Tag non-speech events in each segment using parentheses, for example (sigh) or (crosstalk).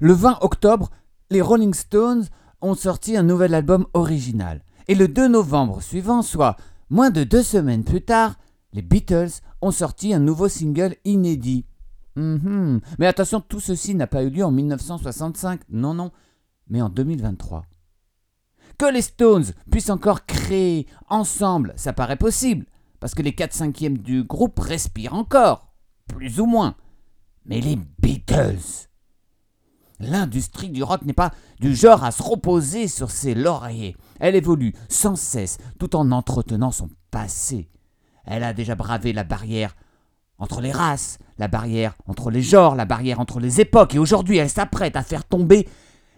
Le 20 octobre, les Rolling Stones ont sorti un nouvel album original. Et le 2 novembre suivant, soit moins de deux semaines plus tard, les Beatles ont sorti un nouveau single inédit. Mhm. Mais attention, tout ceci n'a pas eu lieu en 1965, non, non, mais en 2023. Que les Stones puissent encore créer ensemble, ça paraît possible, parce que les 4 cinquièmes du groupe respirent encore, plus ou moins. Mais les Beatles L'industrie du rock n'est pas du genre à se reposer sur ses lauriers. Elle évolue sans cesse tout en entretenant son passé. Elle a déjà bravé la barrière entre les races, la barrière entre les genres, la barrière entre les époques, et aujourd'hui elle s'apprête à faire tomber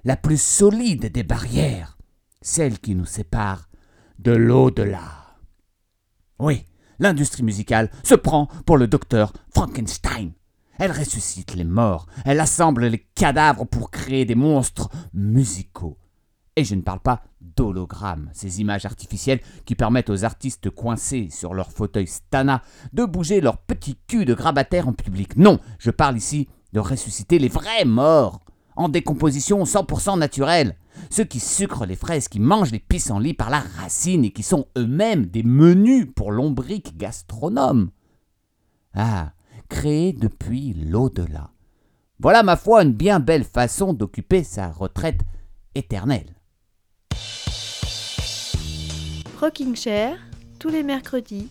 la plus solide des barrières, celle qui nous sépare de l'au-delà. Oui, l'industrie musicale se prend pour le docteur Frankenstein. Elle ressuscite les morts, elle assemble les cadavres pour créer des monstres musicaux. Et je ne parle pas d'hologrammes, ces images artificielles qui permettent aux artistes coincés sur leur fauteuil Stana de bouger leur petit cul de grabataire en public. Non, je parle ici de ressusciter les vrais morts, en décomposition 100% naturelle. Ceux qui sucrent les fraises, qui mangent les pissenlits par la racine et qui sont eux-mêmes des menus pour lombriques gastronomes. Ah, créé depuis l'au-delà. Voilà ma foi une bien belle façon d'occuper sa retraite éternelle. Rocking Chair, tous les mercredis,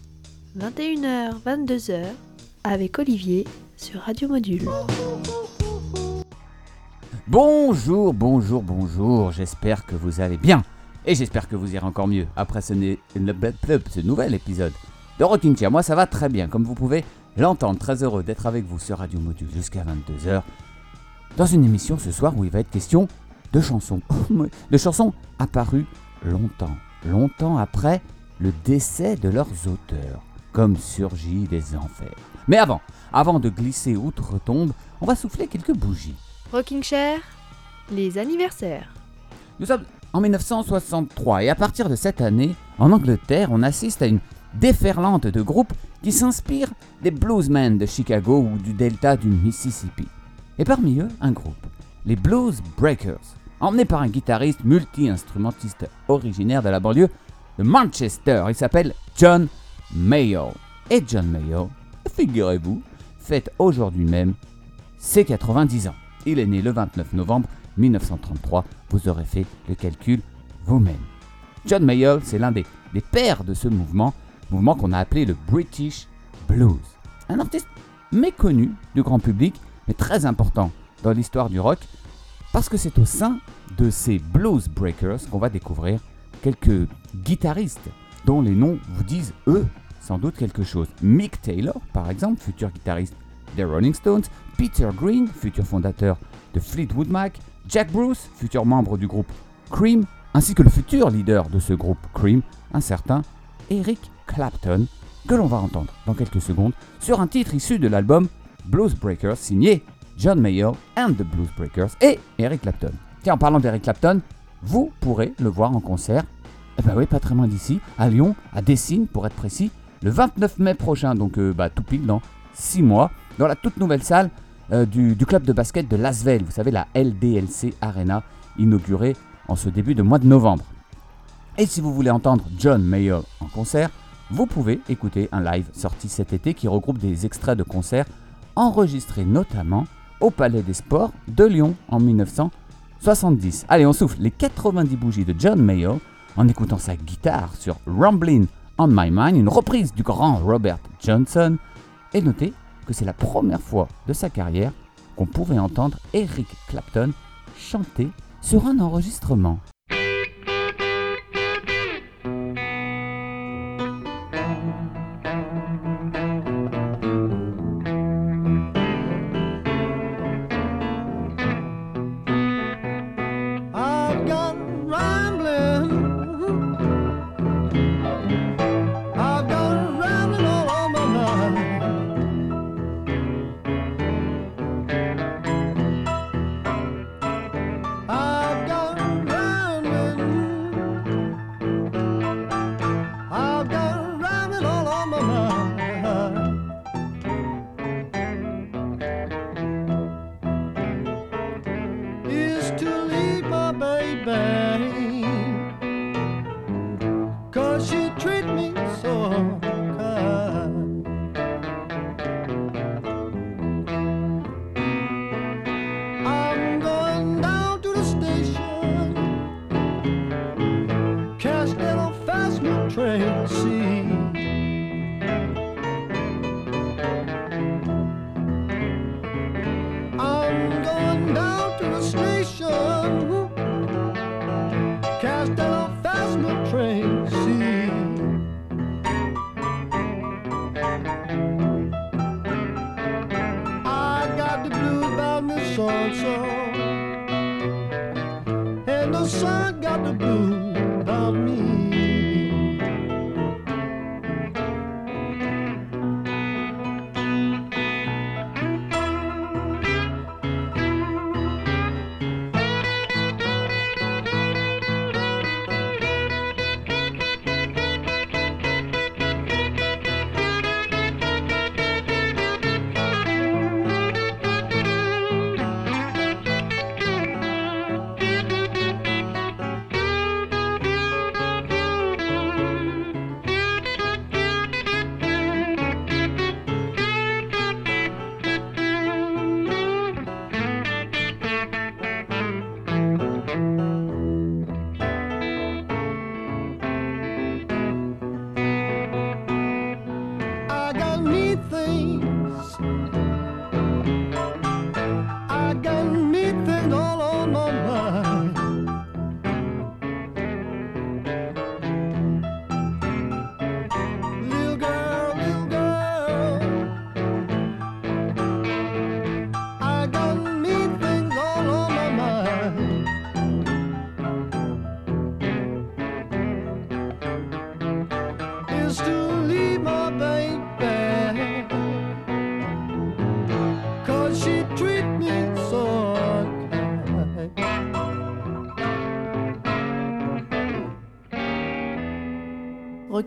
21h, 22h, avec Olivier sur Radio Module. Bonjour, bonjour, bonjour, j'espère que vous allez bien. Et j'espère que vous irez encore mieux après ce, ce nouvel épisode de Rocking Chair. Moi ça va très bien, comme vous pouvez l'entendre. Très heureux d'être avec vous sur Radio Module jusqu'à 22h. Dans une émission ce soir où il va être question de chansons. (laughs) de chansons apparues longtemps, longtemps après le décès de leurs auteurs, comme Surgit des Enfers. Mais avant, avant de glisser outre-tombe, on va souffler quelques bougies. Rocking Chair, les anniversaires. Nous sommes en 1963 et à partir de cette année, en Angleterre, on assiste à une déferlante de groupes qui s'inspirent des bluesmen de Chicago ou du delta du Mississippi. Et parmi eux, un groupe, les Blues Breakers, emmené par un guitariste multi-instrumentiste originaire de la banlieue de Manchester. Il s'appelle John Mayall. Et John Mayall, figurez-vous, fête aujourd'hui même ses 90 ans. Il est né le 29 novembre 1933. Vous aurez fait le calcul vous-même. John Mayall, c'est l'un des pères de ce mouvement mouvement qu'on a appelé le British Blues. Un artiste méconnu du grand public, mais très important dans l'histoire du rock, parce que c'est au sein de ces Blues Breakers qu'on va découvrir quelques guitaristes dont les noms vous disent, eux, sans doute quelque chose. Mick Taylor, par exemple, futur guitariste des Rolling Stones, Peter Green, futur fondateur de Fleetwood Mac, Jack Bruce, futur membre du groupe Cream, ainsi que le futur leader de ce groupe Cream, un certain Eric Clapton, que l'on va entendre dans quelques secondes sur un titre issu de l'album Blues Breakers signé John Mayer and the Blues Breakers et Eric Clapton. Tiens, en parlant d'Eric Clapton, vous pourrez le voir en concert, eh ben oui, pas très loin d'ici, à Lyon, à Dessines pour être précis, le 29 mai prochain, donc euh, bah, tout pile dans 6 mois, dans la toute nouvelle salle euh, du, club de basket de Lasvel, vous savez, la LDLC Arena, inaugurée en ce début de mois de novembre. Et si vous voulez entendre John Mayer en concert, vous pouvez écouter un live sorti cet été qui regroupe des extraits de concerts enregistrés notamment au Palais des Sports de Lyon en 1970. Allez, on souffle les 90 bougies de John Mayo en écoutant sa guitare sur Rumblin' on My Mind, une reprise du grand Robert Johnson. Et notez que c'est la première fois de sa carrière qu'on pouvait entendre Eric Clapton chanter sur un enregistrement.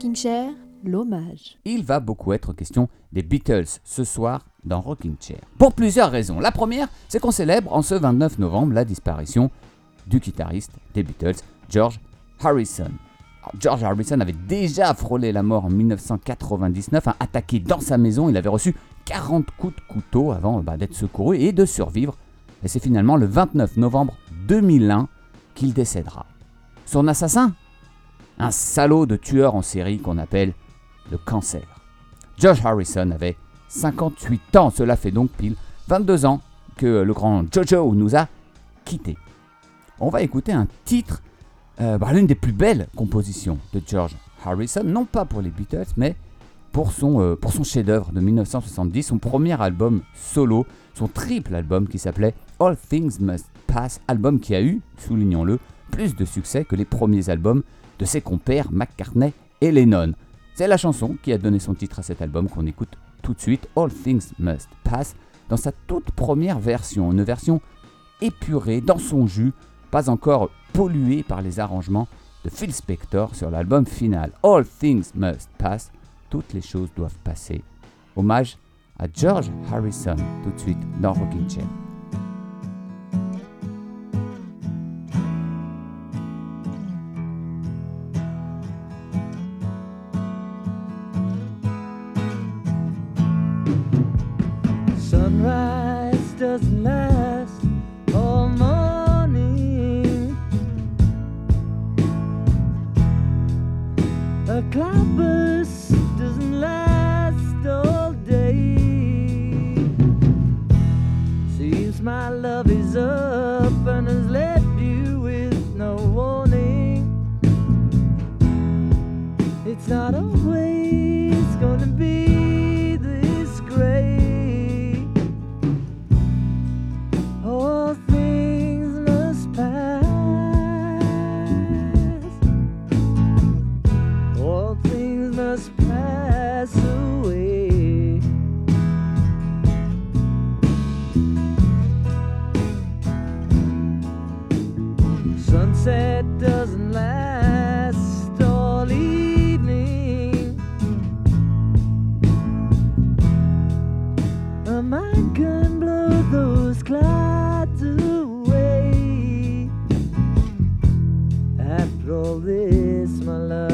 Rocking Chair. Il va beaucoup être question des Beatles ce soir dans Rocking Chair. Pour plusieurs raisons. La première, c'est qu'on célèbre en ce 29 novembre la disparition du guitariste des Beatles, George Harrison. George Harrison avait déjà frôlé la mort en 1999, hein, attaqué dans sa maison. Il avait reçu 40 coups de couteau avant bah, d'être secouru et de survivre. Et c'est finalement le 29 novembre 2001 qu'il décédera. Son assassin Un salaud de tueur en série qu'on appelle le cancer. George Harrison avait 58 ans, cela fait donc pile 22 ans que le grand Jojo nous a quittés. On va écouter un titre, euh, bah, l'une des plus belles compositions de George Harrison, non pas pour les Beatles, mais pour son, euh, pour son chef-d'œuvre de 1970, son premier album solo, son triple album qui s'appelait All Things Must Pass, album qui a eu, soulignons-le, plus de succès que les premiers albums de ses compères McCartney et Lennon. C'est la chanson qui a donné son titre à cet album qu'on écoute tout de suite, All Things Must Pass, dans sa toute première version, une version épurée, dans son jus, pas encore polluée par les arrangements de Phil Spector sur l'album final. All Things Must Pass, toutes les choses doivent passer. Hommage à George Harrison, tout de suite dans Rocking Chair. This, my love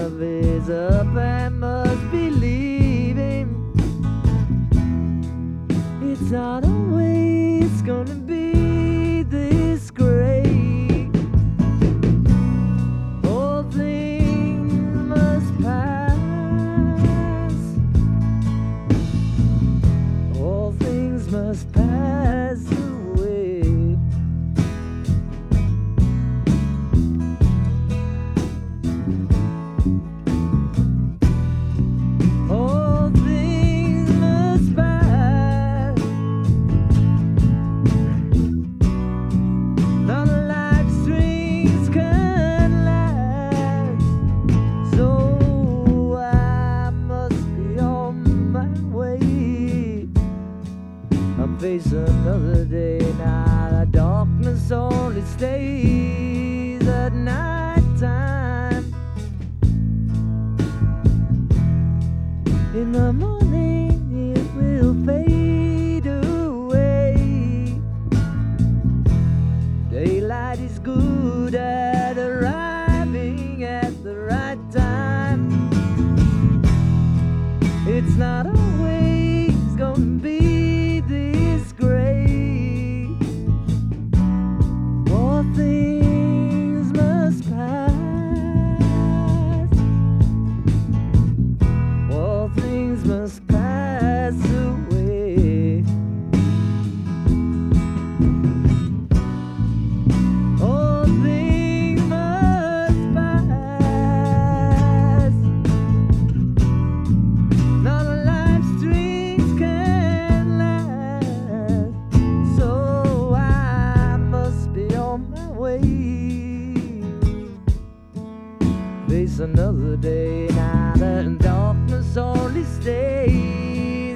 Another day now that darkness only stays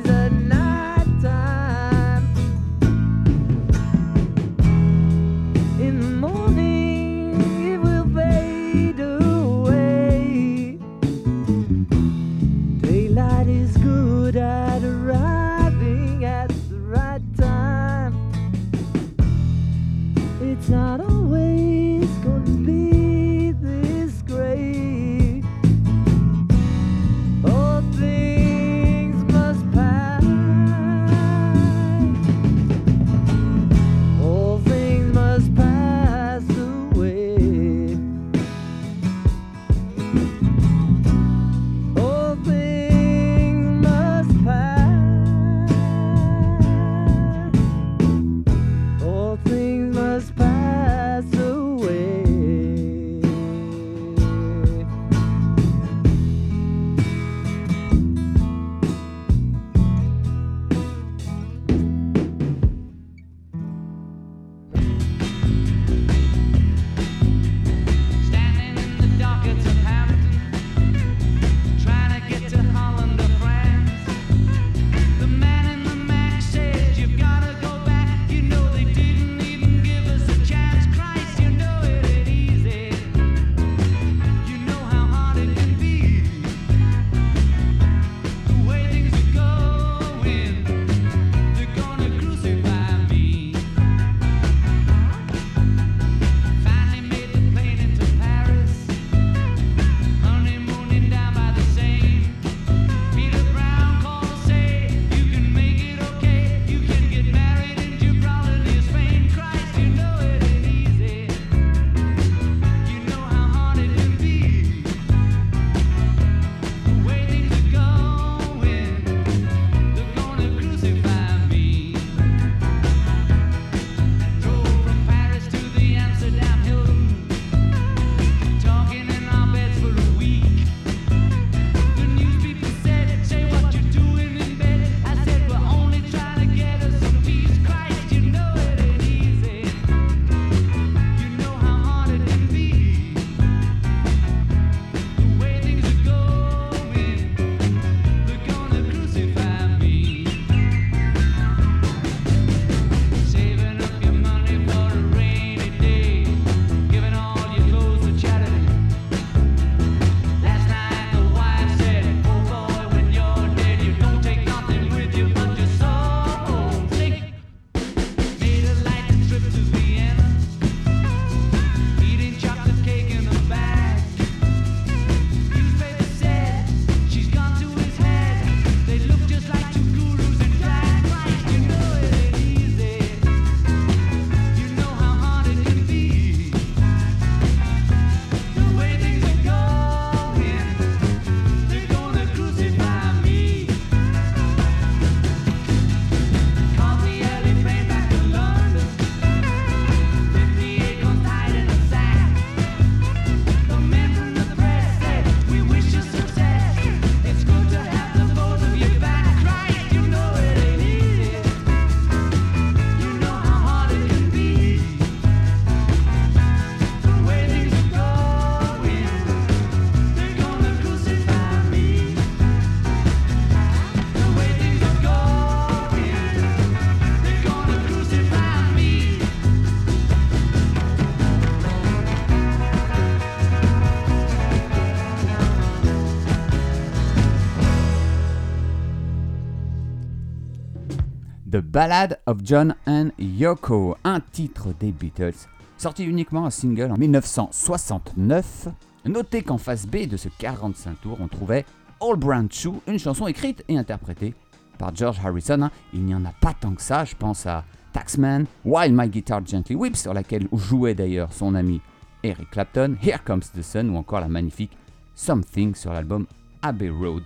The Ballad of John and Yoko, un titre des Beatles Sorti uniquement un single en 1969, notez qu'en face B de ce 45 tours, on trouvait All Brown Shoe, une chanson écrite et interprétée par George Harrison. hein. Il n'y en a pas tant que ça, je pense à Taxman, While My Guitar Gently Weeps, sur laquelle jouait d'ailleurs son ami Eric Clapton, Here Comes the Sun ou encore la magnifique Something sur l'album Abbey Road.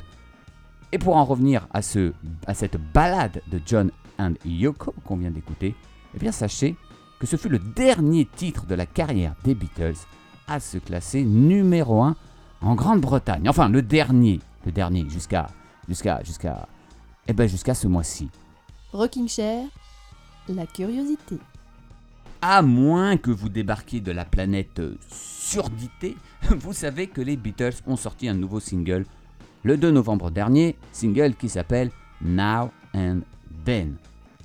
Et pour en revenir à, ce, à cette balade de John and Yoko qu'on vient d'écouter, eh bien sachez que ce fut le dernier titre de la carrière des Beatles à se classer numéro 1 en Grande-Bretagne. Enfin, le dernier, le dernier jusqu'à jusqu'à jusqu'à eh ben jusqu'à ce mois-ci. Rocking Chair, la curiosité. À moins que vous débarquiez de la planète surdité, (laughs) vous savez que les Beatles ont sorti un nouveau single le 2 novembre dernier, single qui s'appelle Now and Then,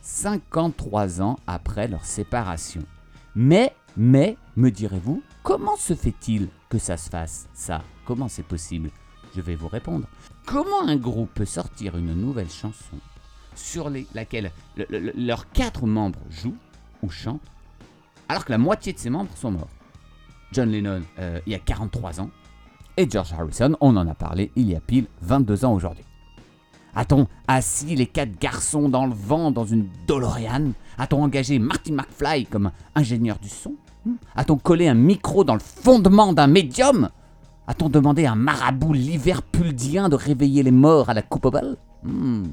53 ans après leur séparation. Mais, mais, me direz-vous, comment se fait-il que ça se fasse, ça? Comment c'est possible? Je vais vous répondre. Comment un groupe peut sortir une nouvelle chanson sur laquelle le- le- le- leurs quatre membres jouent ou chantent alors que la moitié de ses membres sont morts? John Lennon, euh, il y a 43 ans, et George Harrison, on en a parlé, il y a pile 22 ans aujourd'hui. A-t-on assis les quatre garçons dans le vent dans une DeLorean? A-t-on engagé Marty McFly comme ingénieur du son? Hmm? A-t-on collé un micro dans le fondement d'un médium? A-t-on demandé à un marabout liverpuldien de réveiller les morts à la coupe Hmm.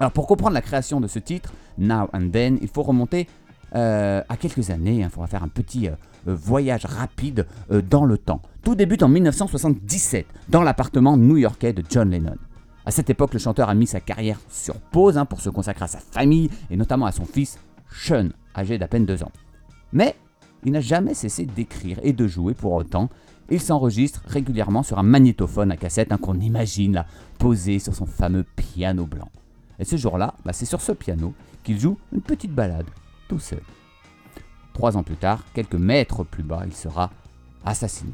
Alors pour comprendre la création de ce titre, Now and Then, il faut remonter euh, à quelques années. Il faudra faire un petit euh, voyage rapide euh, dans le temps. Tout débute en 1977 dans l'appartement new-yorkais de John Lennon. À cette époque, le chanteur a mis sa carrière sur pause hein, pour se consacrer à sa famille et notamment à son fils Sean, âgé d'à peine deux ans. Mais il n'a jamais cessé d'écrire et de jouer pour autant. Il s'enregistre régulièrement sur un magnétophone à cassette hein, qu'on imagine posé sur son fameux piano blanc. Et ce jour-là, bah, c'est sur ce piano qu'il joue une petite balade, tout seul. Trois ans plus tard, quelques mètres plus bas, il sera assassiné.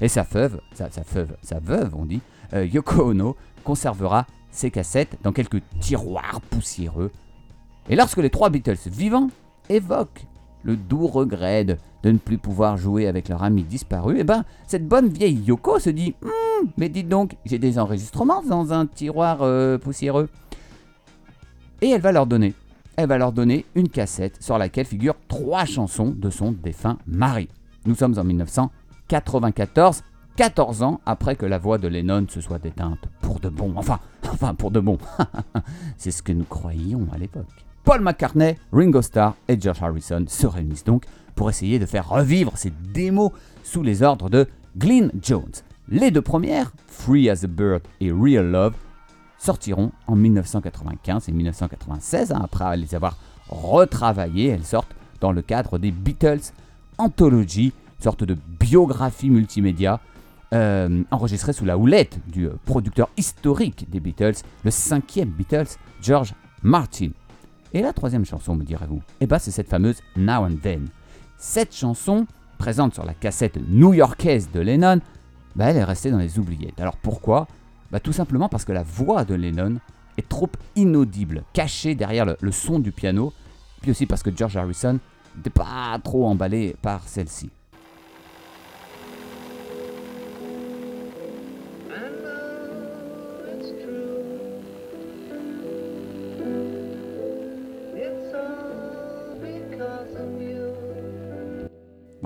Et sa veuve, sa, sa veuve, sa veuve, on dit, euh, Yoko Ono, conservera ses cassettes dans quelques tiroirs poussiéreux. Et lorsque les trois Beatles vivants évoquent le doux regret de, ne plus pouvoir jouer avec leur ami disparu, eh ben, cette bonne vieille Yoko se dit Hmm, Mais dites donc, j'ai des enregistrements dans un tiroir euh, poussiéreux. Et elle va leur donner. Elle va leur donner une cassette sur laquelle figurent trois chansons de son défunt mari. Nous sommes en 1994, 14 ans après que la voix de Lennon se soit éteinte. Pour de bon. Enfin, (laughs) enfin pour de bon. (laughs) C'est ce que nous croyions à l'époque. Paul McCartney, Ringo Starr et George Harrison se réunissent donc pour essayer de faire revivre ces démos sous les ordres de Glyn Jones. Les deux premières, Free as a Bird et Real Love, sortiront en 1995 et 1996. hein, après les avoir retravaillées, elles sortent dans le cadre des Beatles Anthology, sorte de biographie multimédia euh, enregistrée sous la houlette du euh, producteur historique des Beatles, le cinquième Beatles, George Martin. Et la troisième chanson, me direz-vous? Eh bien, c'est cette fameuse Now and Then. Cette chanson, présente sur la cassette new-yorkaise de Lennon, bah, elle est restée dans les oubliettes. Alors pourquoi? Bah, Tout simplement parce que la voix de Lennon est trop inaudible, cachée derrière le, le son du piano, puis aussi parce que George Harrison n'était pas trop emballé par celle-ci.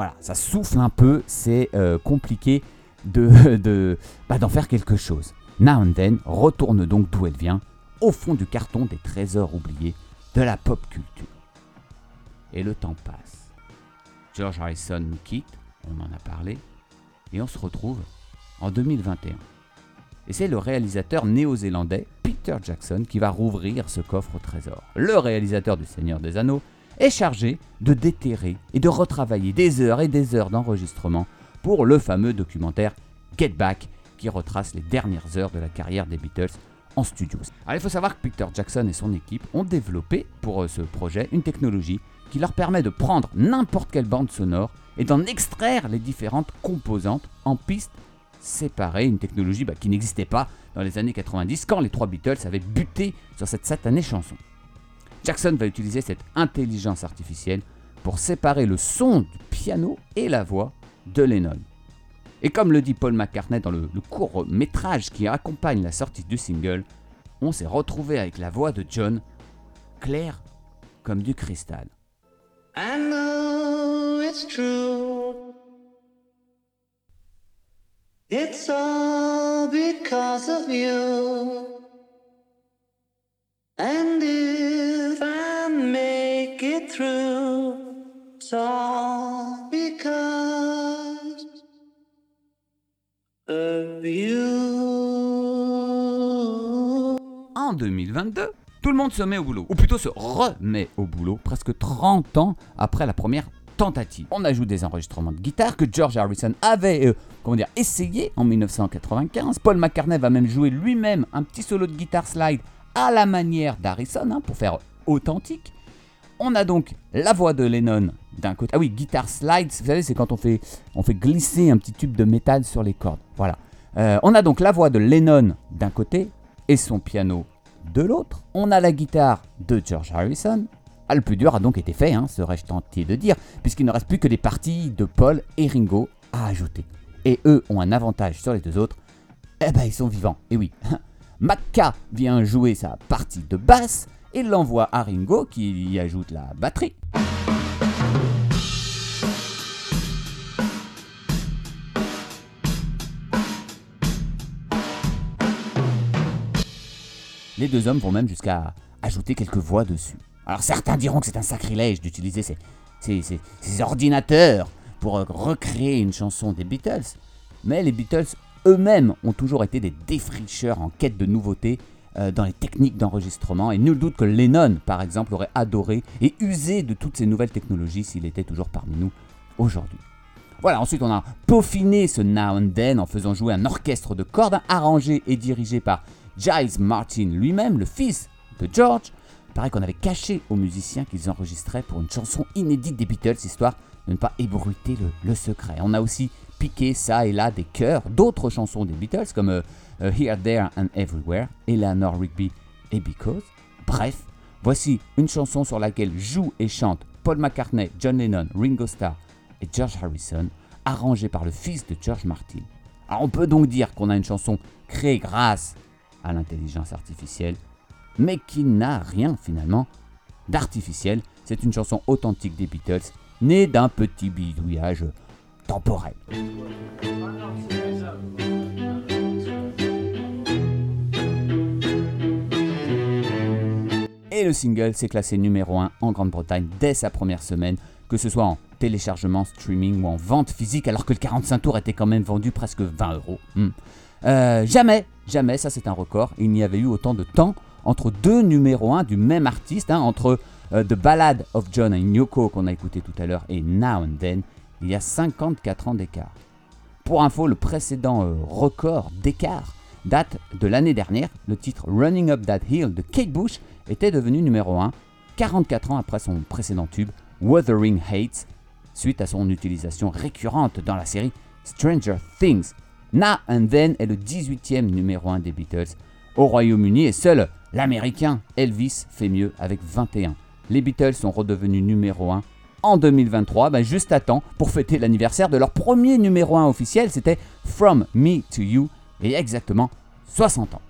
Voilà, ça souffle un peu, c'est euh, compliqué de, (laughs) de- bah, d'en faire quelque chose. Now and Then retourne donc d'où elle vient, au fond du carton des trésors oubliés de la pop culture. Et le temps passe. George Harrison nous quitte, on en a parlé, et on se retrouve en 2021. Et c'est le réalisateur néo-zélandais Peter Jackson qui va rouvrir ce coffre au trésor. Le réalisateur du Seigneur des Anneaux est chargé de déterrer et de retravailler des heures et des heures d'enregistrement pour le fameux documentaire Get Back qui retrace les dernières heures de la carrière des Beatles en studio. Alors il faut savoir que Peter Jackson et son équipe ont développé pour euh, ce projet une technologie qui leur permet de prendre n'importe quelle bande sonore et d'en extraire les différentes composantes en pistes séparées, une technologie bah, qui n'existait pas dans les années 90 quand les trois Beatles avaient buté sur cette satanée chanson. Jackson va utiliser cette intelligence artificielle pour séparer le son du piano et la voix de Lennon. Et comme le dit Paul McCartney dans le, court métrage qui accompagne la sortie du single, on s'est retrouvé avec la voix de John, claire comme du cristal. I know it's true. It's all because of you. Through, it's all because of you. En 2022, tout le monde se met au boulot, ou plutôt se remet au boulot, presque 30 ans après la première tentative. On ajoute des enregistrements de guitare que George Harrison avait euh, essayé en 1995. Paul McCartney va même jouer lui-même un petit solo de guitare slide à la manière d'Harrison hein, pour faire authentique. On a donc la voix de Lennon d'un côté. Ah oui, guitare slide, vous savez, c'est quand on fait, glisser un petit tube de métal sur les cordes. Voilà. Euh, on a donc la voix de Lennon d'un côté et son piano de l'autre. On a la guitare de George Harrison. Ah, le plus dur a donc été fait, hein, serais-je tenté de dire, puisqu'il ne reste plus que les parties de Paul et Ringo à ajouter. Et eux ont un avantage sur les deux autres, eh ben ils sont vivants, et oui. (laughs) Macca vient jouer sa partie de basse et l'envoie à Ringo qui y ajoute la batterie. Les deux hommes vont même jusqu'à ajouter quelques voix dessus. Alors certains diront que c'est un sacrilège d'utiliser ces, ces- ordinateurs pour euh, recréer une chanson des Beatles, mais les Beatles eux-mêmes ont toujours été des défricheurs en quête de nouveautés dans les techniques d'enregistrement, et nul doute que Lennon, par exemple, aurait adoré et usé de toutes ces nouvelles technologies s'il était toujours parmi nous aujourd'hui. Voilà, ensuite on a peaufiné ce Now and Then en faisant jouer un orchestre de cordes arrangé et dirigé par Giles Martin lui-même, le fils de George. Pareil qu'on avait caché aux musiciens qu'ils enregistraient pour une chanson inédite des Beatles, histoire de ne pas ébruiter le, le secret. On a aussi piqué ça et là des chœurs d'autres chansons des Beatles comme euh, euh, Here, There and Everywhere, Eleanor Rigby et Because. Bref, voici une chanson sur laquelle jouent et chantent Paul McCartney, John Lennon, Ringo Starr et George Harrison, arrangée par le fils de George Martin. Alors on peut donc dire qu'on a une chanson créée grâce à l'intelligence artificielle, mais qui n'a rien finalement d'artificiel. C'est une chanson authentique des Beatles, née d'un petit bidouillage temporel. Et le single s'est classé numéro 1 en Grande-Bretagne dès sa première semaine, que ce soit en téléchargement, streaming ou en vente physique, alors que le 45 tours était quand même vendu presque 20 euros. Hmm. Euh, jamais, jamais, ça c'est un record, il n'y avait eu autant de temps entre deux numéros 1 du même artiste, hein, entre euh, The Ballad of John and Yoko qu'on a écouté tout à l'heure et Now and Then, il y a 54 ans d'écart. Pour info, le précédent euh, record d'écart date de l'année dernière. Le titre Running Up That Hill de Kate Bush était devenu numéro 1 44 ans après son précédent tube Wuthering Heights, suite à son utilisation récurrente dans la série Stranger Things. Now and Then est le 18e numéro 1 des Beatles au Royaume-Uni et seul l'américain Elvis fait mieux avec 21. Les Beatles sont redevenus numéro 1 en 2023, ben juste à temps pour fêter l'anniversaire de leur premier numéro 1 officiel, c'était From Me to You, a exactement 60 ans.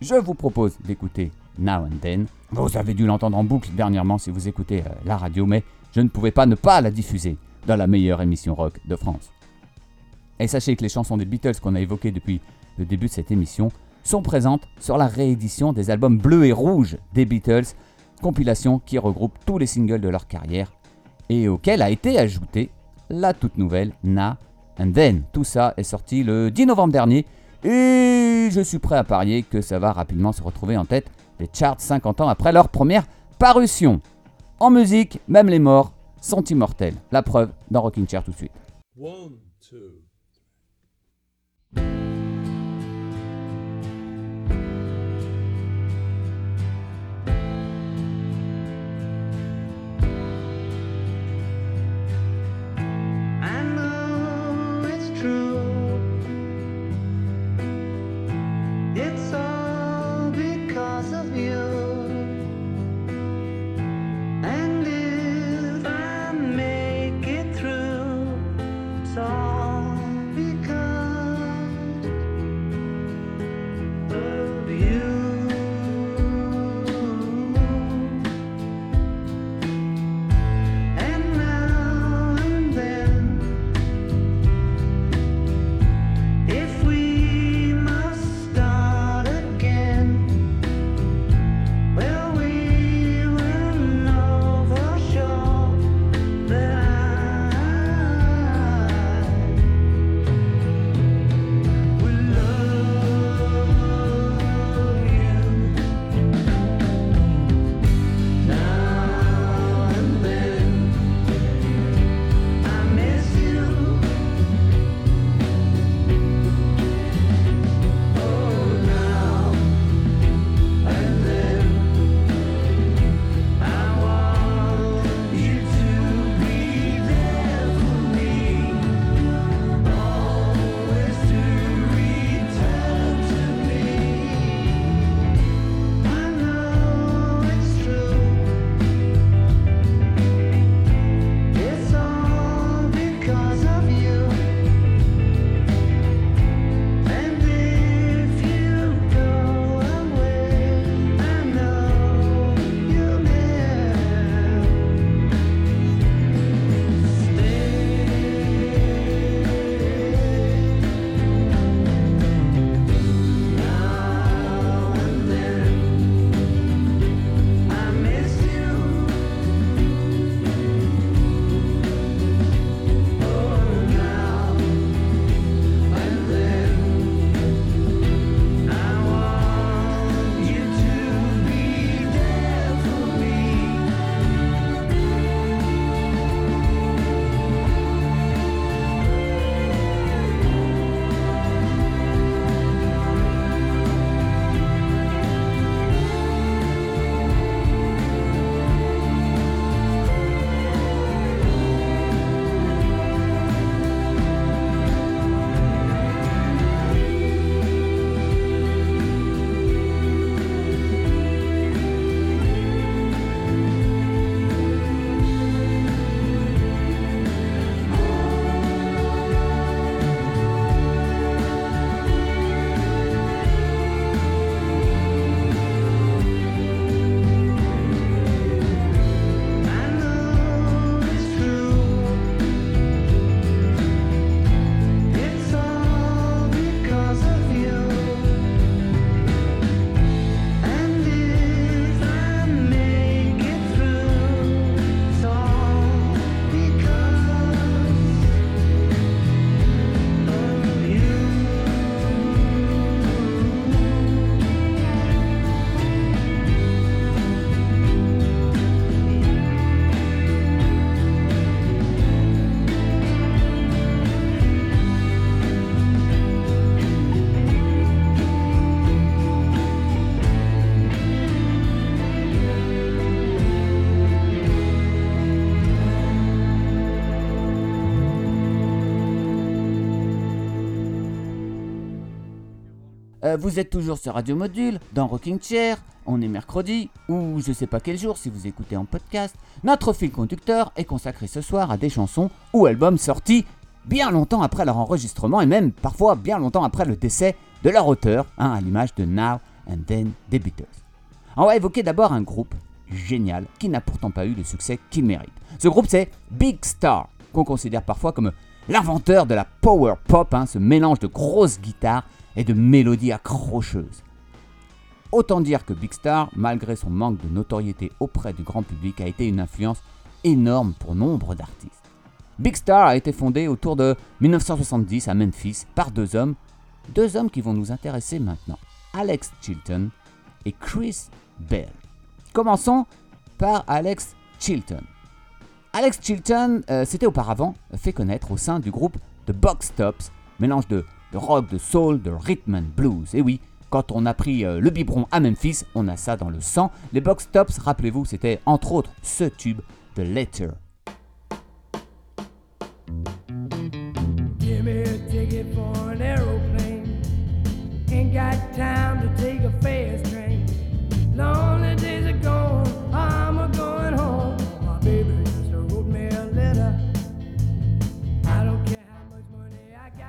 Je vous propose d'écouter Now and Then. Vous avez dû l'entendre en boucle dernièrement si vous écoutez euh, la radio, mais je ne pouvais pas ne pas la diffuser dans la meilleure émission rock de France. Et sachez que les chansons des Beatles qu'on a évoquées depuis le début de cette émission sont présentes sur la réédition des albums bleus et rouges des Beatles, compilation qui regroupe tous les singles de leur carrière et auquel a été ajoutée la toute nouvelle Na and Then. Tout ça est sorti le 10 novembre dernier et je suis prêt à parier que ça va rapidement se retrouver en tête des charts 50 ans après leur première parution. En musique, même les morts sont immortels. La preuve dans Rocking Chair tout de suite. Euh, vous êtes toujours sur Radio Module, dans Rocking Chair, on est mercredi, ou je sais pas quel jour si vous écoutez en podcast. Notre fil conducteur est consacré ce soir à des chansons ou albums sortis bien longtemps après leur enregistrement et même parfois bien longtemps après le décès de leur auteur, hein, à l'image de Now and Then des Beatles. On va évoquer d'abord un groupe génial qui n'a pourtant pas eu le succès qu'il mérite. Ce groupe c'est Big Star, qu'on considère parfois comme l'inventeur de la power pop, hein, ce mélange de grosses guitares et de mélodies accrocheuses. Autant dire que Big Star, malgré son manque de notoriété auprès du grand public, a été une influence énorme pour nombre d'artistes. Big Star a été fondé autour de 1970 à Memphis par deux hommes, deux hommes qui vont nous intéresser maintenant, Alex Chilton et Chris Bell. Commençons par Alex Chilton. Alex Chilton euh, s'était auparavant fait connaître au sein du groupe The Box Tops, mélange de, de rock, de soul, de rhythm and blues. Et oui, quand on a pris euh, le biberon à Memphis, on a ça dans le sang. Les Box Tops, rappelez-vous, c'était entre autres ce tube de Letter.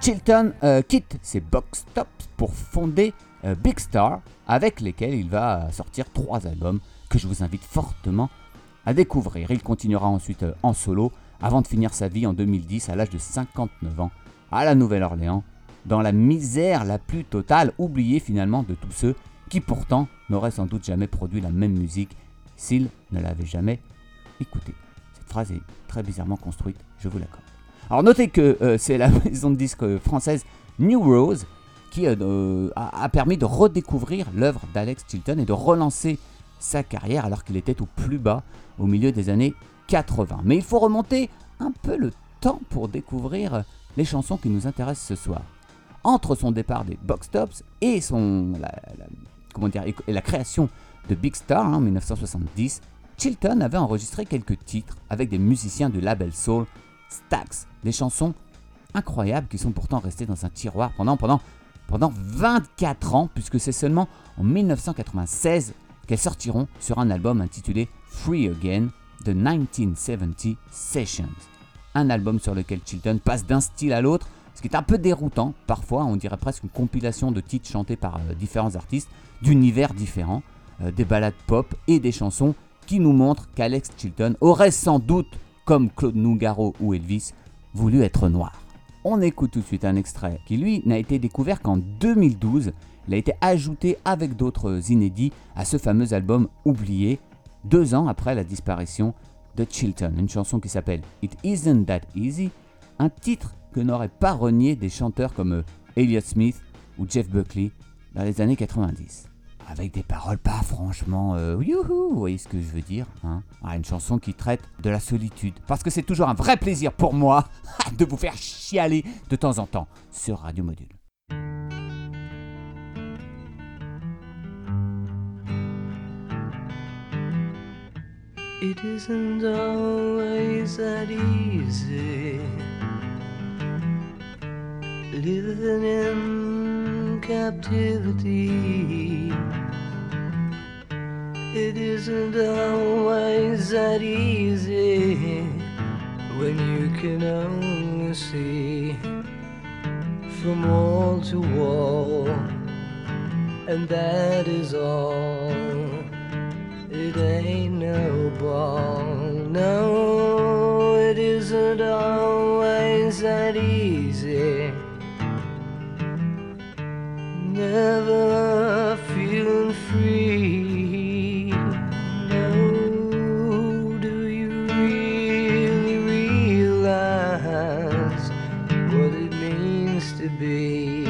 Chilton euh, quitte ses Box Tops pour fonder euh, Big Star, avec lesquels il va sortir trois albums que je vous invite fortement à découvrir. Il continuera ensuite euh, en solo avant de finir sa vie en 2010 à l'âge de 59 ans à la Nouvelle-Orléans, dans la misère la plus totale, oublié finalement de tous ceux qui pourtant n'auraient sans doute jamais produit la même musique s'ils ne l'avaient jamais écoutée. Cette phrase est très bizarrement construite, je vous l'accorde. Alors notez que euh, c'est la (laughs) maison de disques française New Rose qui euh, euh, a, permis de redécouvrir l'œuvre d'Alex Chilton et de relancer sa carrière alors qu'il était au plus bas au milieu des années 80. Mais il faut remonter un peu le temps pour découvrir les chansons qui nous intéressent ce soir. Entre son départ des Box Tops et son, la, comment dire, et la création de Big Star en 1970, Chilton avait enregistré quelques titres avec des musiciens du label Soul Stax, des chansons incroyables qui sont pourtant restées dans un tiroir pendant, pendant, pendant 24 ans, puisque c'est seulement en 1996 qu'elles sortiront sur un album intitulé Free Again de 1970 Sessions. Un album sur lequel Chilton passe d'un style à l'autre, ce qui est un peu déroutant, parfois on dirait presque une compilation de titres chantés par euh, différents artistes d'univers différents, euh, des ballades pop et des chansons qui nous montrent qu'Alex Chilton aurait sans doute, comme Claude Nougaro ou Elvis, voulu être noir. On écoute tout de suite un extrait qui, lui, n'a été découvert qu'en 2012. Il a été ajouté avec d'autres inédits à ce fameux album oublié, deux ans après la disparition de Chilton. Une chanson qui s'appelle It Isn't That Easy, un titre que n'auraient pas renié des chanteurs comme euh, Elliott Smith ou Jeff Buckley dans les années 90. Avec des paroles pas franchement euh, youhou, vous voyez ce que je veux dire hein Ah, Une chanson qui traite de la solitude. Parce que c'est toujours un vrai plaisir pour moi (laughs) de vous faire chialer de temps en temps sur Radio Module. It isn't always that easy living in captivity. It isn't always that easy when you can only see from wall to wall, and that is all. It ain't no ball, no, it isn't always that easy. Never feeling free. No, do you really realize what it means to be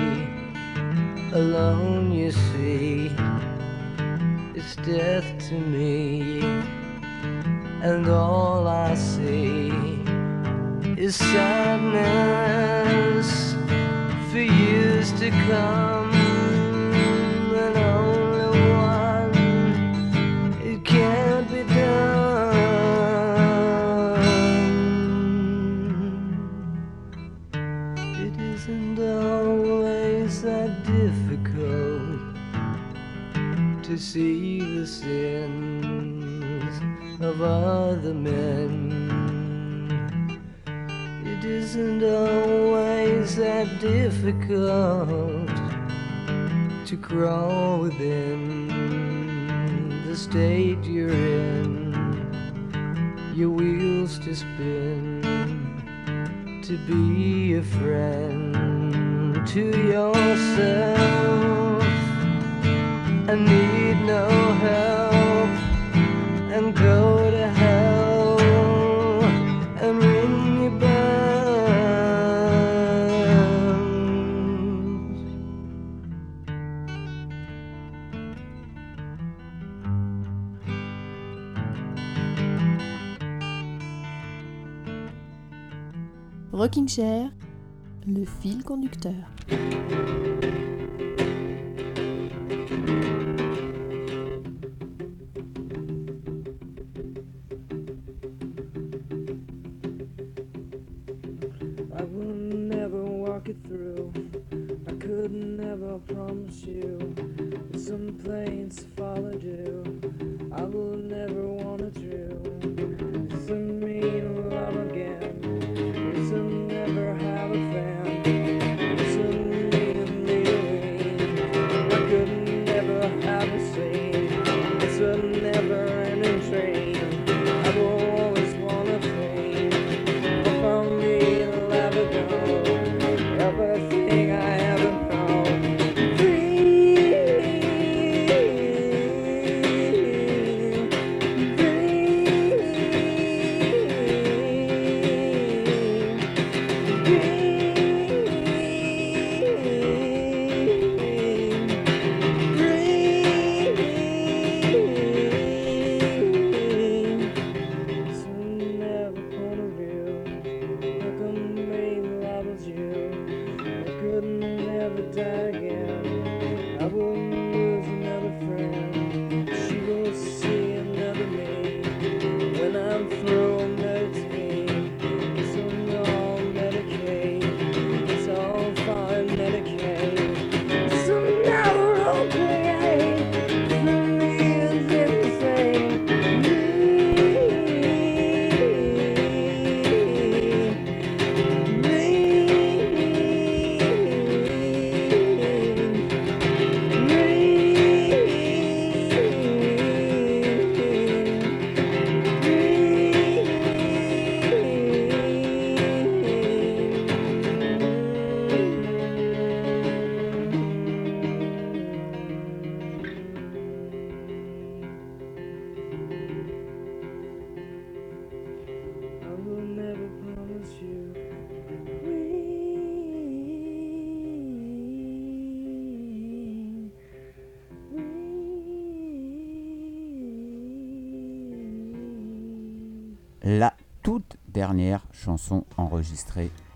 alone? You see it's death to me, and all I see is sadness for years to come, see the sins of other men. It isn't always that difficult to crawl within the state you're in, your wheels to spin, to be a friend to yourself. I need no help and go to hell and ring your bells. Rocking Chair, le fil conducteur.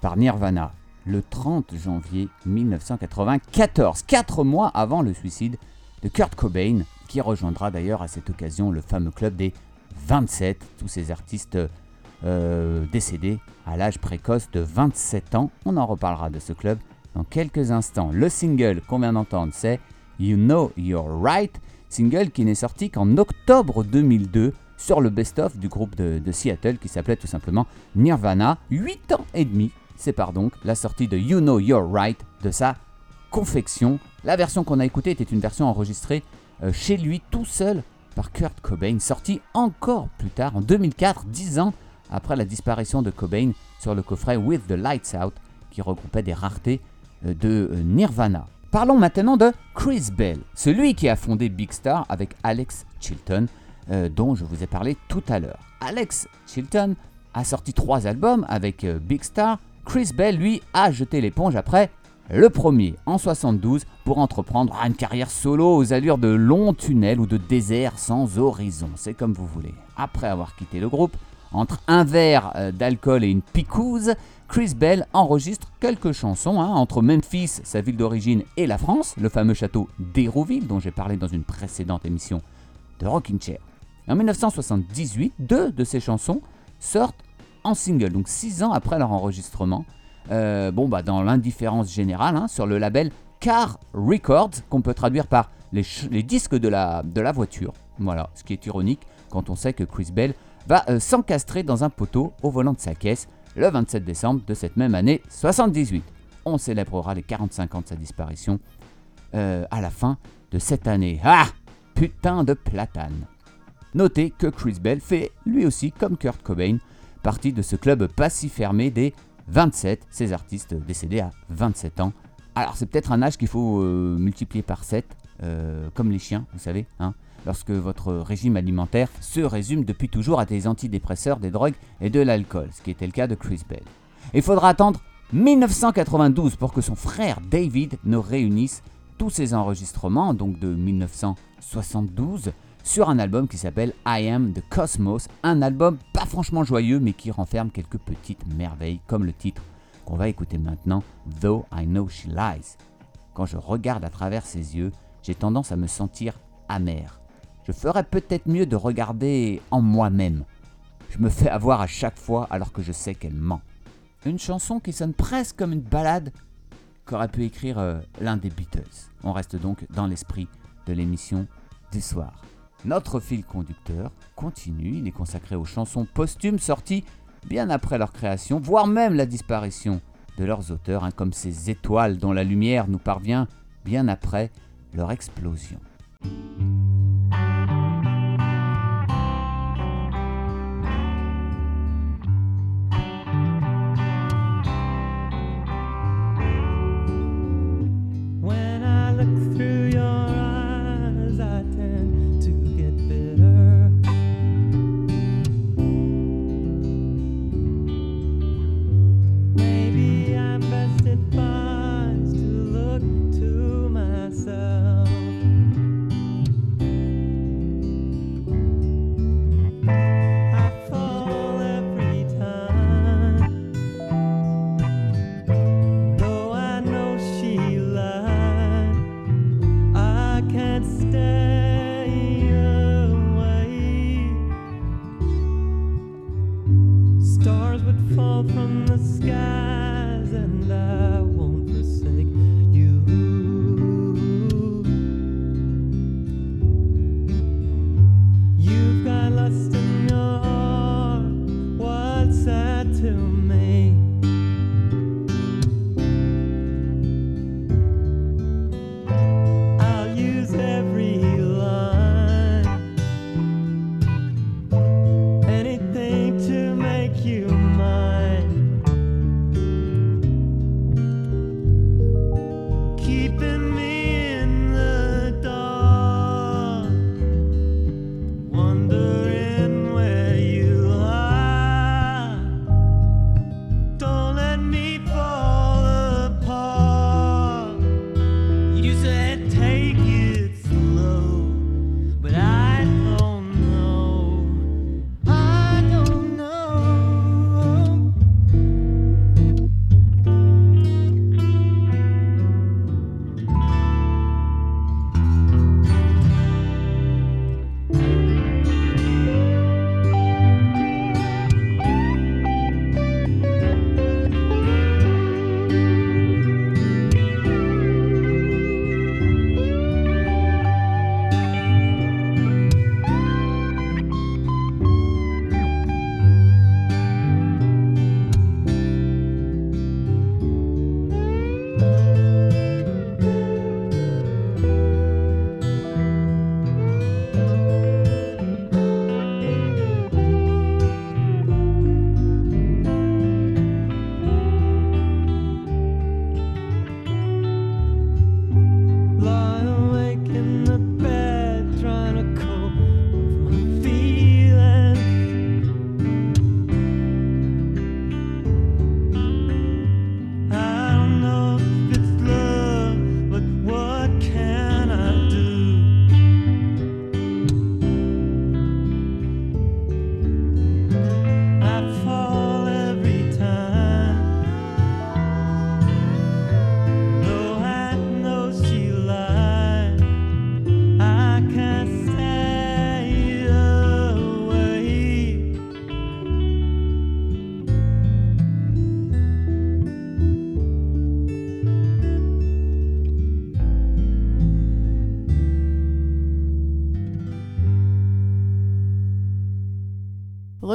Par Nirvana le 30 janvier 1994, quatre mois avant le suicide de Kurt Cobain, qui rejoindra d'ailleurs à cette occasion le fameux club des 27, tous ces artistes euh, décédés à l'âge précoce de 27 ans. On en reparlera de ce club dans quelques instants. Le single qu'on vient d'entendre, c'est You Know You're Right, single qui n'est sorti qu'en octobre 2002 sur le best-of du groupe de, Seattle qui s'appelait tout simplement Nirvana. 8 ans et demi sépare donc la sortie de You Know You're Right de sa confection. La version qu'on a écoutée était une version enregistrée euh, chez lui tout seul par Kurt Cobain, sortie encore plus tard en 2004, 10 ans après la disparition de Cobain sur le coffret With the Lights Out qui regroupait des raretés euh, de euh, Nirvana. Parlons maintenant de Chris Bell, celui qui a fondé Big Star avec Alex Chilton, euh, dont je vous ai parlé tout à l'heure. Alex Chilton a sorti trois albums avec euh, Big Star. Chris Bell, lui, a jeté l'éponge après le premier, en 72, pour entreprendre une carrière solo aux allures de longs tunnels ou de déserts sans horizon. C'est comme vous voulez. Après avoir quitté le groupe, entre un verre euh, d'alcool et une picouse, Chris Bell enregistre quelques chansons hein, entre Memphis, sa ville d'origine, et la France, le fameux château d'Hérouville dont j'ai parlé dans une précédente émission de Rocking Chair. En 1978, deux de ces chansons sortent en single, donc six ans après leur enregistrement. Euh, bon, bah, dans l'indifférence générale, hein, sur le label Car Records, qu'on peut traduire par les, disques de la, de la voiture. Voilà, ce qui est ironique quand on sait que Chris Bell va euh, s'encastrer dans un poteau au volant de sa caisse le 27 décembre de cette même année 78. On célébrera les 45 ans de sa disparition euh, à la fin de cette année. Ah Putain de platane Notez que Chris Bell fait lui aussi, comme Kurt Cobain, partie de ce club pas si fermé des 27, ces artistes décédés à 27 ans. Alors c'est peut-être un âge qu'il faut euh, multiplier par 7, euh, comme les chiens, vous savez, hein, lorsque votre régime alimentaire se résume depuis toujours à des antidépresseurs, des drogues et de l'alcool, ce qui était le cas de Chris Bell. Il faudra attendre 1992 pour que son frère David ne réunisse tous ses enregistrements, donc de 1972, sur un album qui s'appelle I Am the Cosmos, un album pas franchement joyeux mais qui renferme quelques petites merveilles comme le titre qu'on va écouter maintenant, Though I Know She Lies. Quand je regarde à travers ses yeux, j'ai tendance à me sentir amer. Je ferais peut-être mieux de regarder en moi-même. Je me fais avoir à chaque fois alors que je sais qu'elle ment. Une chanson qui sonne presque comme une balade qu'aurait pu écrire euh, l'un des Beatles. On reste donc dans l'esprit de l'émission du soir. Notre fil conducteur continue, il est consacré aux chansons posthumes sorties bien après leur création, voire même la disparition de leurs auteurs, hein, comme ces étoiles dont la lumière nous parvient bien après leur explosion.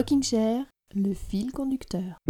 Rocking Chair, le fil conducteur.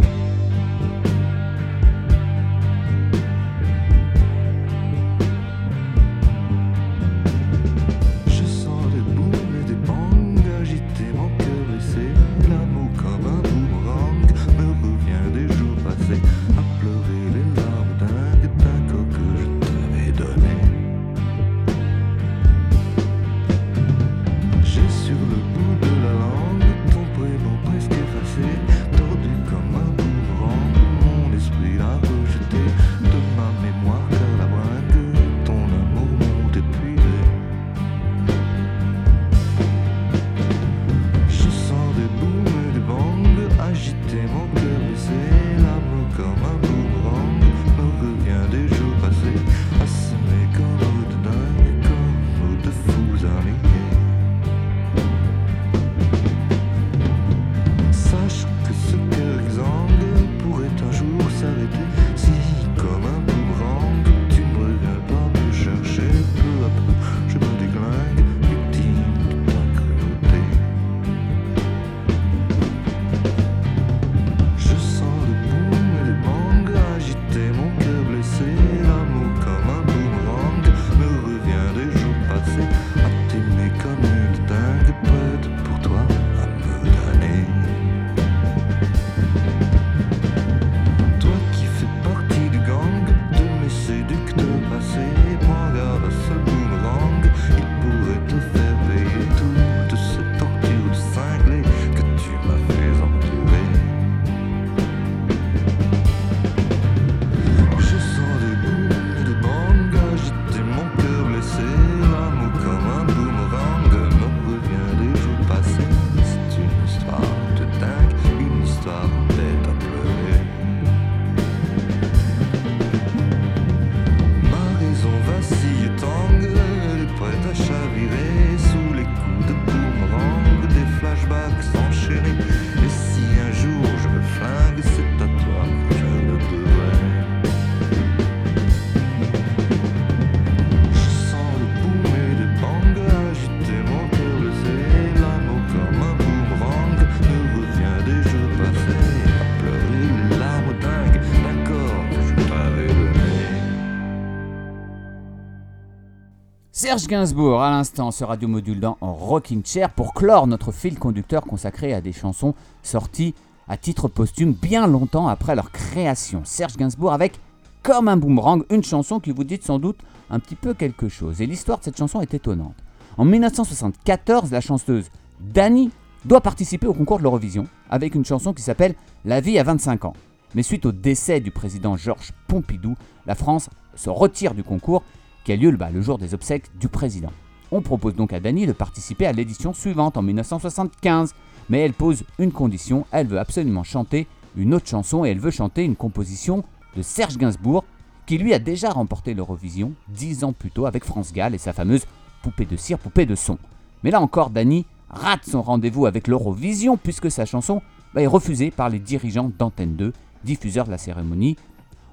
Serge Gainsbourg, à l'instant, ce radiomodule dans en Rocking Chair pour clore notre fil conducteur consacré à des chansons sorties à titre posthume bien longtemps après leur création. Serge Gainsbourg avec Comme un boomerang, une chanson qui vous dit sans doute un petit peu quelque chose. Et l'histoire de cette chanson est étonnante. En 1974, la chanteuse Dani doit participer au concours de l'Eurovision avec une chanson qui s'appelle La vie à 25 ans. Mais suite au décès du président Georges Pompidou, la France se retire du concours qui a lieu le jour des obsèques du président. On propose donc à Dani de participer à l'édition suivante en 1975, mais elle pose une condition, elle veut absolument chanter une autre chanson et elle veut chanter une composition de Serge Gainsbourg qui lui a déjà remporté l'Eurovision dix ans plus tôt avec France Gall et sa fameuse poupée de cire, poupée de son. Mais là encore, Dani rate son rendez-vous avec l'Eurovision puisque sa chanson est refusée par les dirigeants d'Antenne 2, diffuseurs de la cérémonie,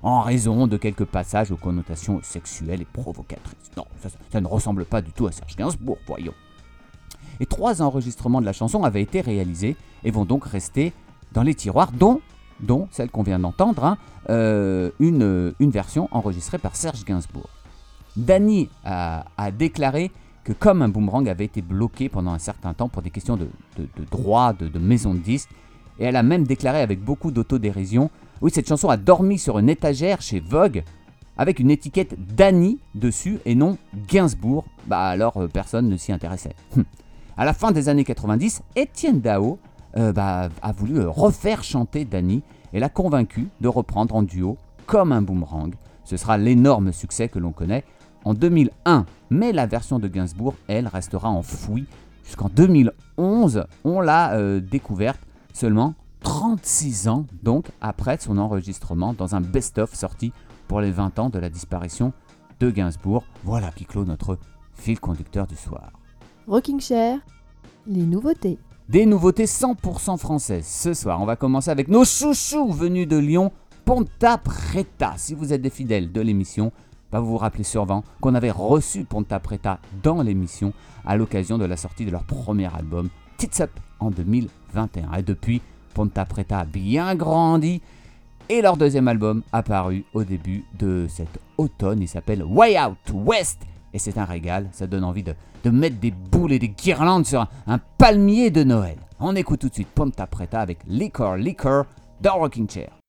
en raison de quelques passages aux connotations sexuelles et provocatrices. Non, ça, ne ressemble pas du tout à Serge Gainsbourg, voyons. Et trois enregistrements de la chanson avaient été réalisés et vont donc rester dans les tiroirs, dont, dont celle qu'on vient d'entendre, hein, euh, une, une version enregistrée par Serge Gainsbourg. Dany a, déclaré que comme un boomerang avait été bloqué pendant un certain temps pour des questions de, de, de droit, de, de maison de disques, et elle a même déclaré avec beaucoup d'autodérision, oui cette chanson a dormi sur une étagère chez Vogue avec une étiquette Dany dessus et non Gainsbourg, bah alors euh, personne ne s'y intéressait. Hum. À la fin des années 90, Étienne Dao euh, bah, a voulu euh, refaire chanter Dany et l'a convaincu de reprendre en duo comme un boomerang. Ce sera l'énorme succès que l'on connaît en 2001. Mais la version de Gainsbourg, elle, restera enfouie jusqu'en 2011. On l'a découverte seulement 36 ans donc après son enregistrement dans un best-of sorti pour les 20 ans de la disparition de Gainsbourg. Voilà qui clôt notre fil conducteur du soir. Rocking Chair, les nouveautés. Des nouveautés 100% françaises. Ce soir, on va commencer avec nos chouchous venus de Lyon, Ponta Preta. Si vous êtes des fidèles de l'émission, bah vous vous rappelez sûrement qu'on avait reçu Ponta Preta dans l'émission à l'occasion de la sortie de leur premier album, Tits Up en 2021. Et depuis, Ponta Preta a bien grandi et leur deuxième album apparu au début de cet automne. Il s'appelle Way Out West et c'est un régal. Ça donne envie de, mettre des boules et des guirlandes sur un, un palmier de Noël. On écoute tout de suite Ponta Preta avec Liquor Liquor dans Rocking Chair.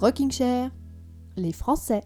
Rocking Chair, les Français.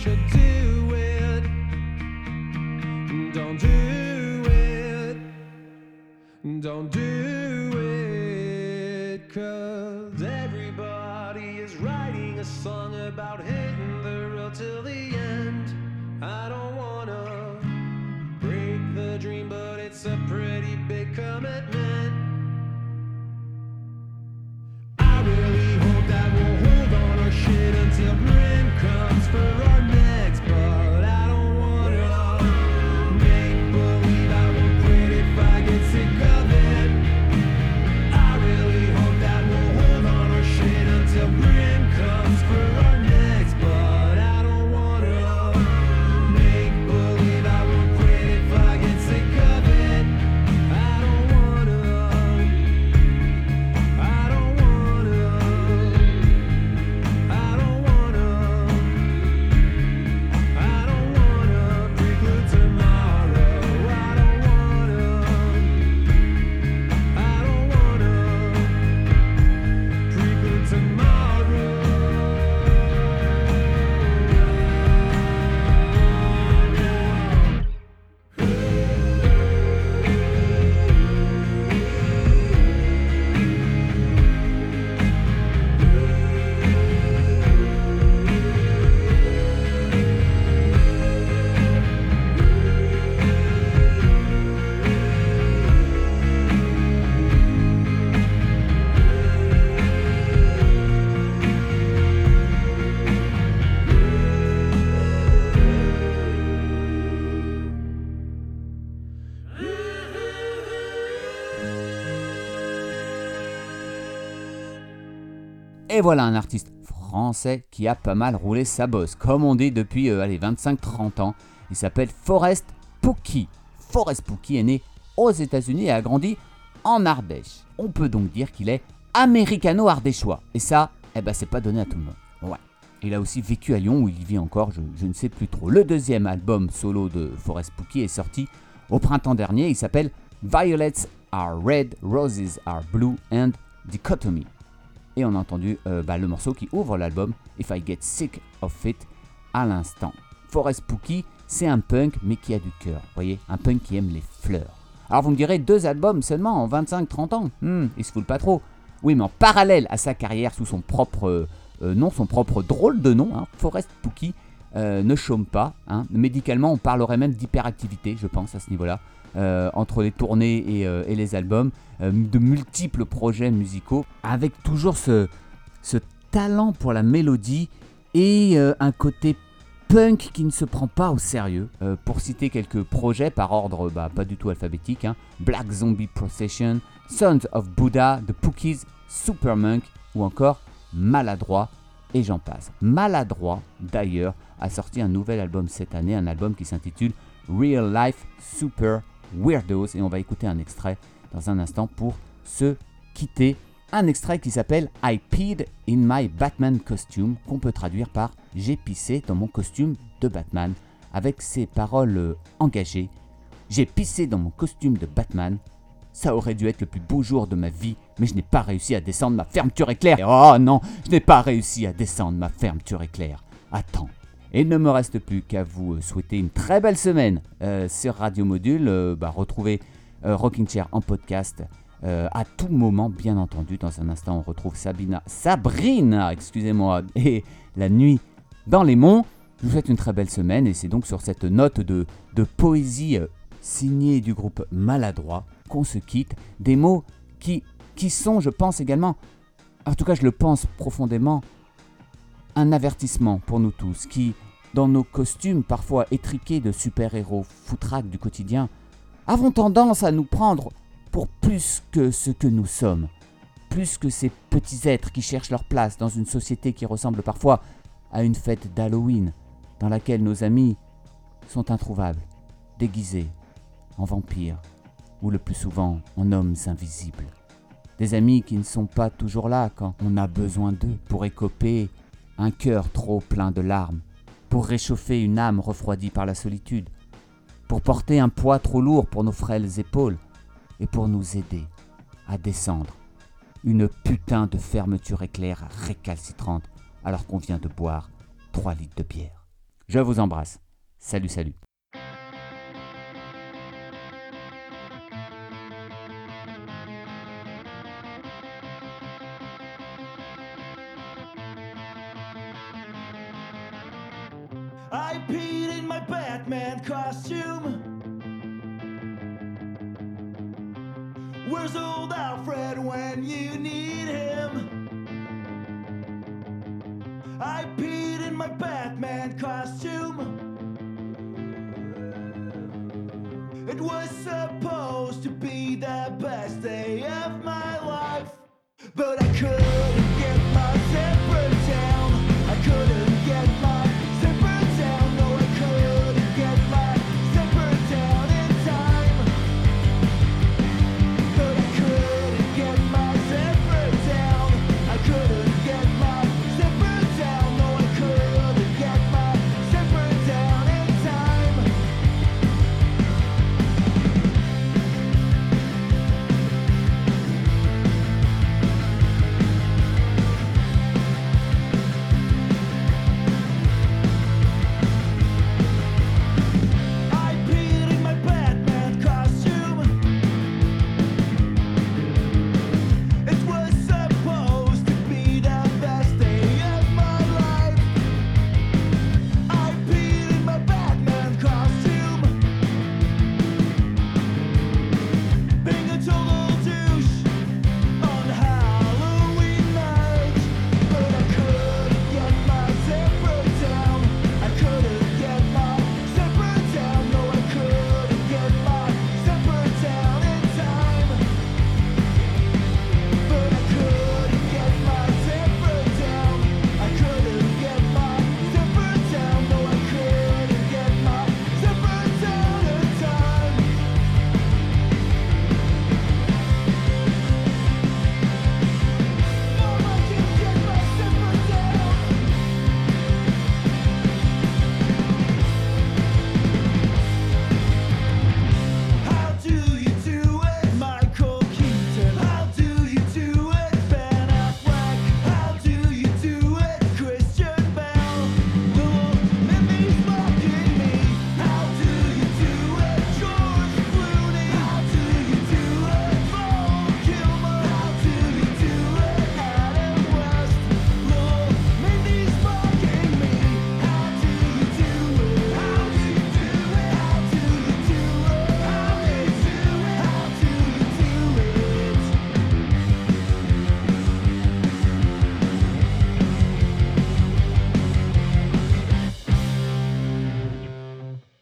should do it. Don't do it. Don't do it. Voilà un artiste français qui a pas mal roulé sa bosse, comme on dit depuis euh, allez, 25-30 ans. Il s'appelle Forrest Pookie. Forrest Pookie est né aux États-Unis et a grandi en Ardèche. On peut donc dire qu'il est américano-ardéchois. Et ça, eh ben, c'est pas donné à tout le monde. Ouais. Il a aussi vécu à Lyon où il vit encore, je, je ne sais plus trop. Le deuxième album solo de Forrest Pookie est sorti au printemps dernier. Il s'appelle Violets are Red, Roses are Blue and Dichotomy et on a entendu euh, bah, le morceau qui ouvre l'album If I Get Sick of It à l'instant. Forest Pookie, c'est un punk mais qui a du cœur, voyez, un punk qui aime les fleurs. Alors vous me direz deux albums seulement en 25-30 ans, Hmm, il se fout pas trop. Oui, mais en parallèle à sa carrière sous son propre euh, euh, nom, son propre drôle de nom, hein, Forest Pookie ne chôme pas. hein. Médicalement, on parlerait même d'hyperactivité, je pense, à ce niveau-là. Entre les tournées et, les albums, de multiples projets musicaux, avec toujours ce, talent pour la mélodie et euh, un côté punk qui ne se prend pas au sérieux. Euh, pour citer quelques projets par ordre bah, pas du tout alphabétique, hein, Black Zombie Procession, Sons of Buddha, The Pookies, Supermonk ou encore Maladroit et j'en passe. Maladroit d'ailleurs a sorti un nouvel album cette année, un album qui s'intitule Real Life Super Weirdos et on va écouter un extrait dans un instant pour se quitter. Un extrait qui s'appelle I peed in my Batman costume, qu'on peut traduire par J'ai pissé dans mon costume de Batman, avec ces paroles euh, engagées. J'ai pissé dans mon costume de Batman. Ça aurait dû être le plus beau jour de ma vie, mais je n'ai pas réussi à descendre ma fermeture éclair. Oh non, je n'ai pas réussi à descendre ma fermeture éclair. Attends. Et il ne me reste plus qu'à vous euh, souhaiter une très belle semaine euh, sur Radio Module. Bah, retrouvez euh, Rocking Chair en podcast euh, à tout moment, bien entendu. Dans un instant, on retrouve Sabina, Sabrina, excusez-moi, et la nuit dans les monts. Je vous souhaite une très belle semaine et c'est donc sur cette note de, de poésie euh, signée du groupe Maladroit qu'on se quitte. Des mots qui, qui sont, je pense également, en tout cas je le pense profondément, un avertissement pour nous tous qui, dans nos costumes parfois étriqués de super-héros foutraques du quotidien, avons tendance à nous prendre pour plus que ce que nous sommes, plus que ces petits êtres qui cherchent leur place dans une société qui ressemble parfois à une fête d'Halloween, dans laquelle nos amis sont introuvables, déguisés en vampires, ou le plus souvent en hommes invisibles. Des amis qui ne sont pas toujours là quand on a besoin d'eux pour écoper un cœur trop plein de larmes, pour réchauffer une âme refroidie par la solitude, pour porter un poids trop lourd pour nos frêles épaules, et pour nous aider à descendre une putain de fermeture éclair récalcitrante alors qu'on vient de boire 3 litres de bière. Je vous embrasse. Salut, salut.